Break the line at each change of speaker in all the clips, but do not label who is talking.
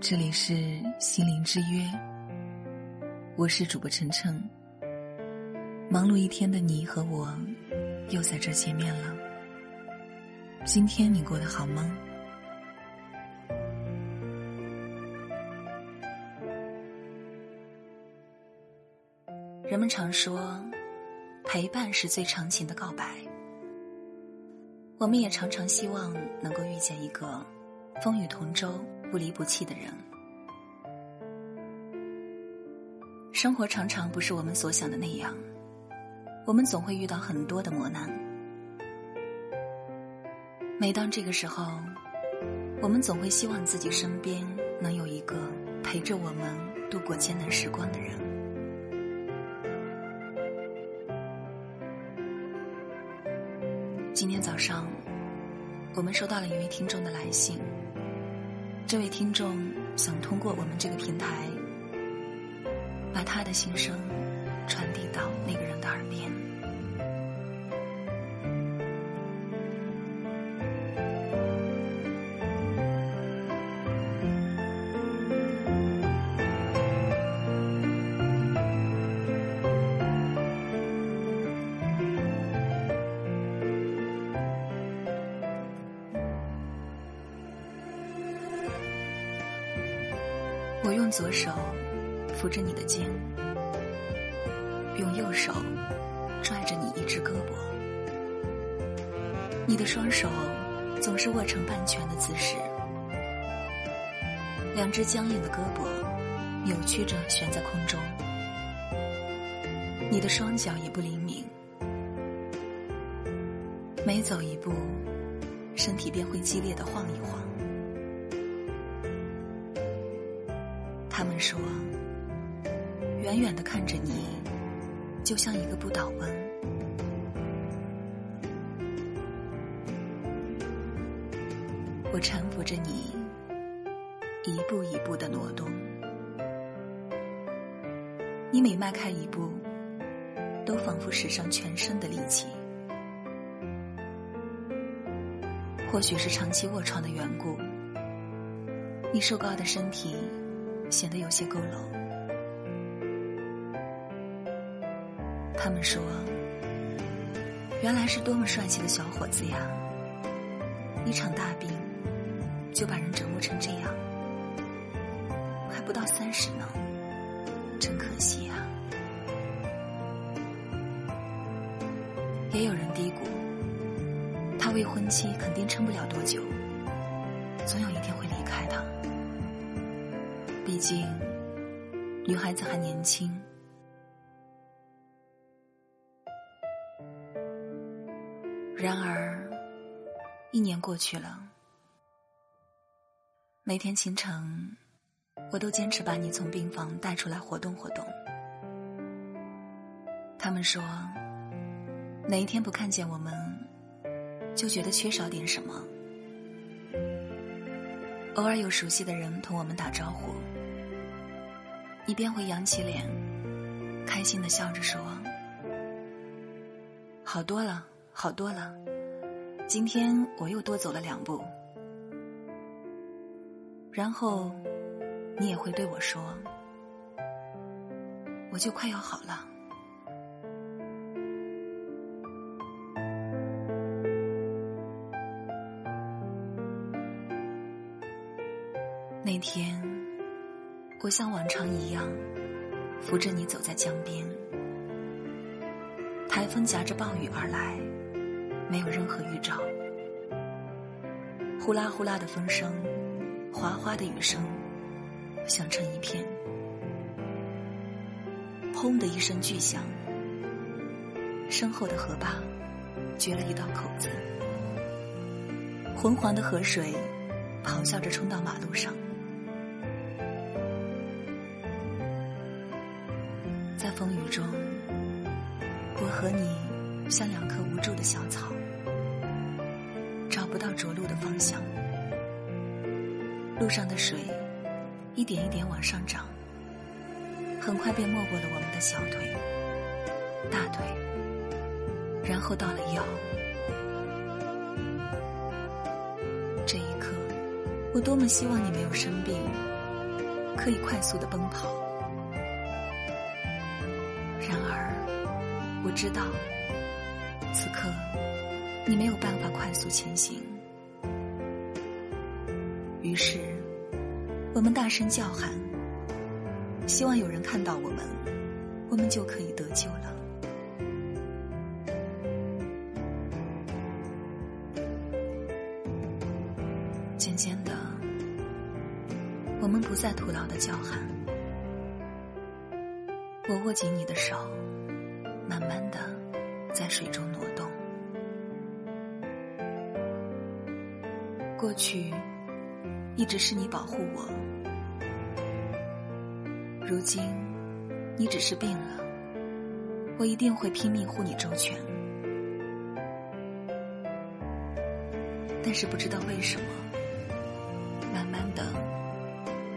这里是心灵之约，我是主播晨晨。忙碌一天的你和我，又在这见面了。今天你过得好吗？人们常说，陪伴是最长情的告白。我们也常常希望能够遇见一个风雨同舟。不离不弃的人，生活常常不是我们所想的那样，我们总会遇到很多的磨难。每当这个时候，我们总会希望自己身边能有一个陪着我们度过艰难时光的人。今天早上，我们收到了一位听众的来信。这位听众想通过我们这个平台，把他的心声传递到那个人的耳边。我用左手扶着你的肩，用右手拽着你一只胳膊。你的双手总是握成半拳的姿势，两只僵硬的胳膊扭曲着悬在空中。你的双脚也不灵敏，每走一步，身体便会激烈的晃一晃。他们说，远远的看着你，就像一个不倒翁。我搀扶着你，一步一步的挪动。你每迈开一步，都仿佛使上全身的力气。或许是长期卧床的缘故，你瘦高的身体。显得有些佝偻。他们说：“原来是多么帅气的小伙子呀！一场大病就把人折磨成这样，还不到三十呢，真可惜啊！”也有人嘀咕：“他未婚妻肯定撑不了多久，总有一天会离开他。”毕竟，女孩子还年轻。然而，一年过去了，每天清晨，我都坚持把你从病房带出来活动活动。他们说，哪一天不看见我们，就觉得缺少点什么。偶尔有熟悉的人同我们打招呼。你便会扬起脸，开心的笑着说：“好多了，好多了，今天我又多走了两步。”然后，你也会对我说：“我就快要好了。”那天。我像往常一样，扶着你走在江边。台风夹着暴雨而来，没有任何预兆。呼啦呼啦的风声，哗哗的雨声，响成一片。砰的一声巨响，身后的河坝掘了一道口子，浑黄的河水咆哮着冲到马路上。像两棵无助的小草，找不到着陆的方向。路上的水一点一点往上涨，很快便没过了我们的小腿、大腿，然后到了腰。这一刻，我多么希望你没有生病，可以快速的奔跑。然而，我知道，此刻你没有办法快速前行。于是，我们大声叫喊，希望有人看到我们，我们就可以得救了。渐渐的，我们不再徒劳的叫喊。我握紧你的手，慢慢的在水中挪动。过去。一直是你保护我，如今你只是病了，我一定会拼命护你周全。但是不知道为什么，慢慢的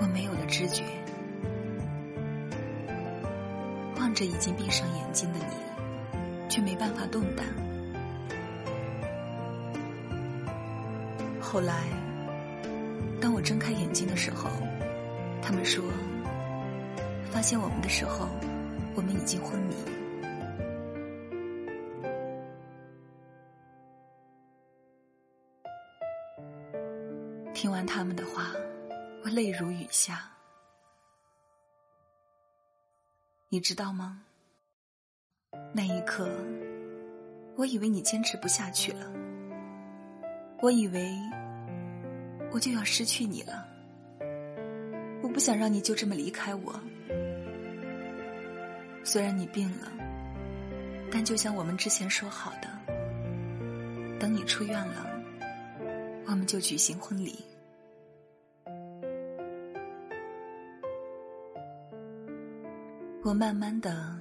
我没有了知觉，望着已经闭上眼睛的你，却没办法动弹。后来。当我睁开眼睛的时候，他们说，发现我们的时候，我们已经昏迷。听完他们的话，我泪如雨下。你知道吗？那一刻，我以为你坚持不下去了，我以为。我就要失去你了，我不想让你就这么离开我。虽然你病了，但就像我们之前说好的，等你出院了，我们就举行婚礼。我慢慢的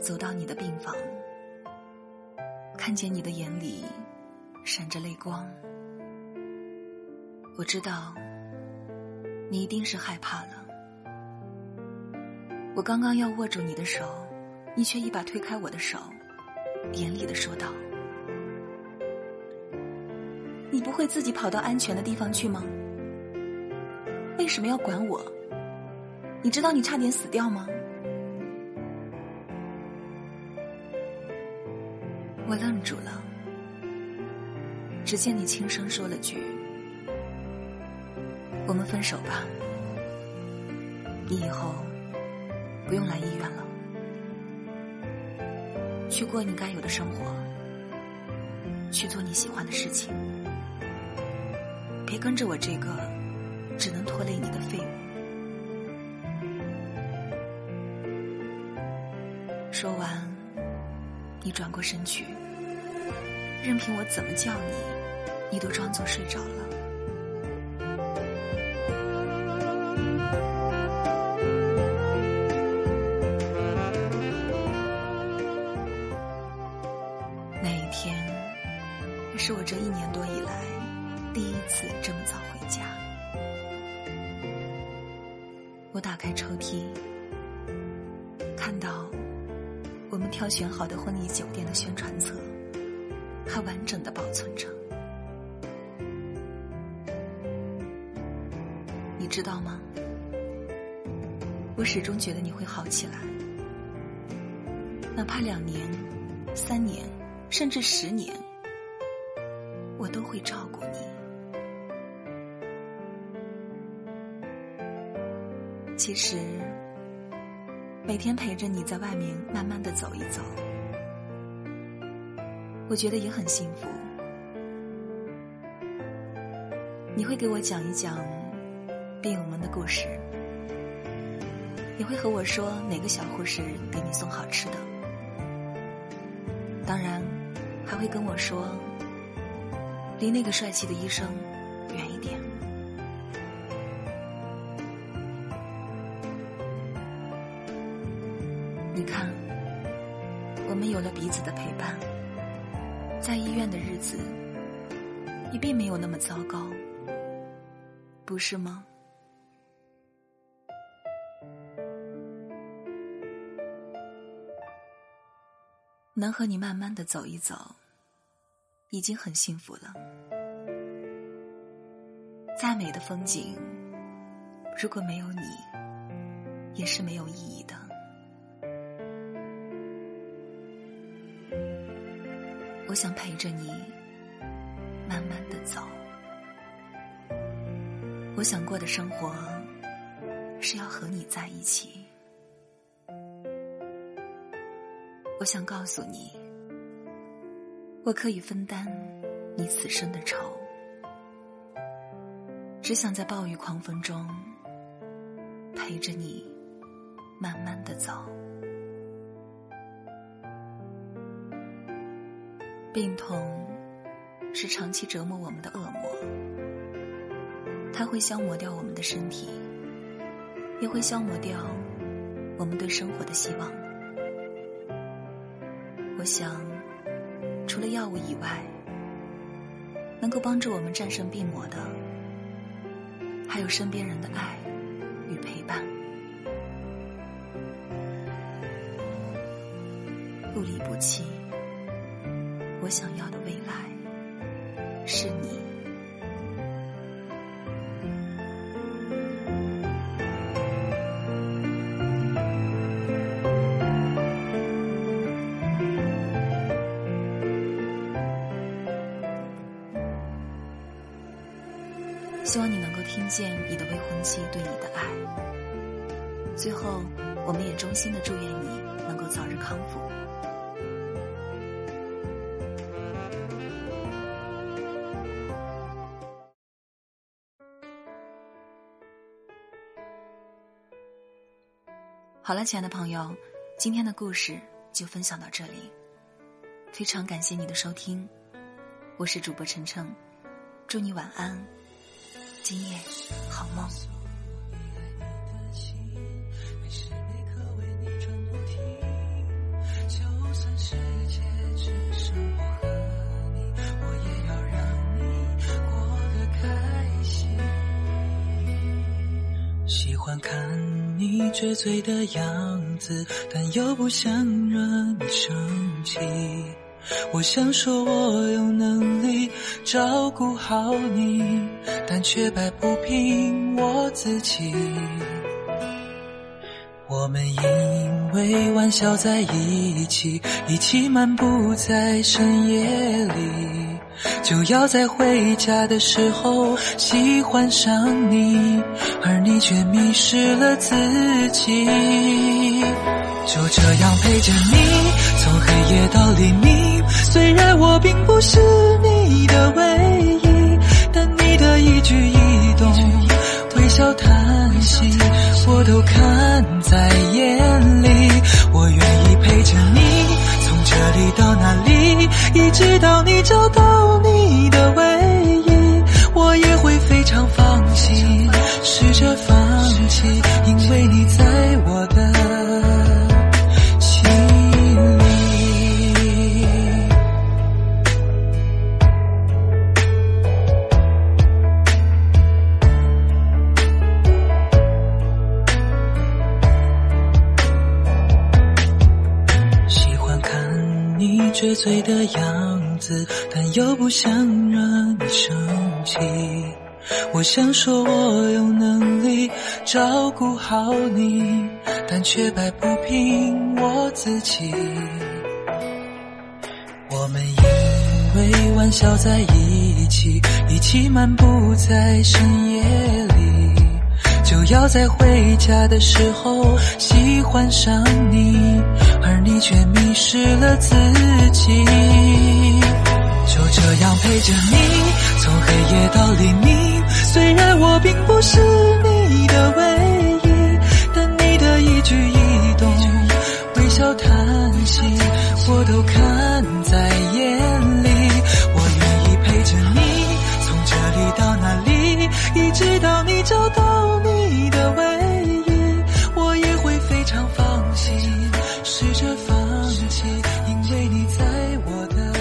走到你的病房，看见你的眼里闪着泪光。我知道，你一定是害怕了。我刚刚要握住你的手，你却一把推开我的手，严厉的说道：“你不会自己跑到安全的地方去吗？为什么要管我？你知道你差点死掉吗？”我愣住了，只见你轻声说了句。我们分手吧，你以后不用来医院了，去过你该有的生活，去做你喜欢的事情，别跟着我这个只能拖累你的废物。说完，你转过身去，任凭我怎么叫你，你都装作睡着了。那一天是我这一年多以来第一次这么早回家。我打开抽屉，看到挑选好的婚礼酒店的宣传册，还完整的保存着。你知道吗？我始终觉得你会好起来，哪怕两年、三年，甚至十年。我都会照顾你。其实，每天陪着你在外面慢慢的走一走，我觉得也很幸福。你会给我讲一讲病友们的故事，你会和我说哪个小护士给你送好吃的，当然还会跟我说。离那个帅气的医生子的陪伴，在医院的日子也并没有那么糟糕，不是吗？能和你慢慢的走一走。已经很幸福了。再美的风景，如果没有你。也是没有意义的。我想陪着你，慢慢的走。我想过的生活，是要和你在一起。我想告诉你，我可以分担你此生的愁。只想在暴雨狂风中，陪着你，慢慢的走。病痛是长期折磨我们的恶魔，它会消磨掉我们的身体，也会消磨掉我们对生活的希望。我想，除了药物以外，能够帮助我们战胜病魔的，还有身边人的爱与陪伴。不离不弃。我想要的未来是你。希望你能够听见你的未婚妻对你的爱。最后，我们也衷心的祝愿你能够早日康复。好了，亲爱的朋友，今天的故事就分享到这里。非常感谢你的收听，我是主播晨晨，祝你晚安，今夜好梦。
喜欢看。你惴惴的样子，但又不想惹你生气。我想说，我有能力照顾好你，但却摆不平我自己。我们因为玩笑在一起，一起漫步在深夜里。就要在回家的时候喜欢上你，而你却迷失了自己。就这样陪着你，从黑夜到黎明。虽然我并不是你的唯一，但你的一举一动、微笑叹息，我都看在眼里。我愿意陪着你，从这里到那里，一直到你找到。惴惴的样子，但又不想惹你生气。我想说，我有能力照顾好你，但却摆不平我自己。我们因为玩笑在一起，一起漫步在深夜里，就要在回家的时候喜欢上你。而你却迷失了自己，就这样陪着你，从黑夜到黎明。虽然我并不是你的唯一，但你的一举一动、微笑叹息，我都看在眼里。我愿意陪着你，从这里到那里，一直到你找到你你的唯一，我也会非常放心。试着放弃，因为你在我的，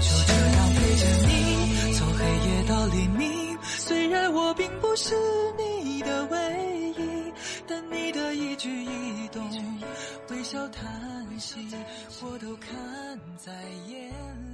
就这样陪着你，从黑夜到黎明。虽然我并不是你的唯一，但你的一举一动、微笑叹息，我都看在眼里。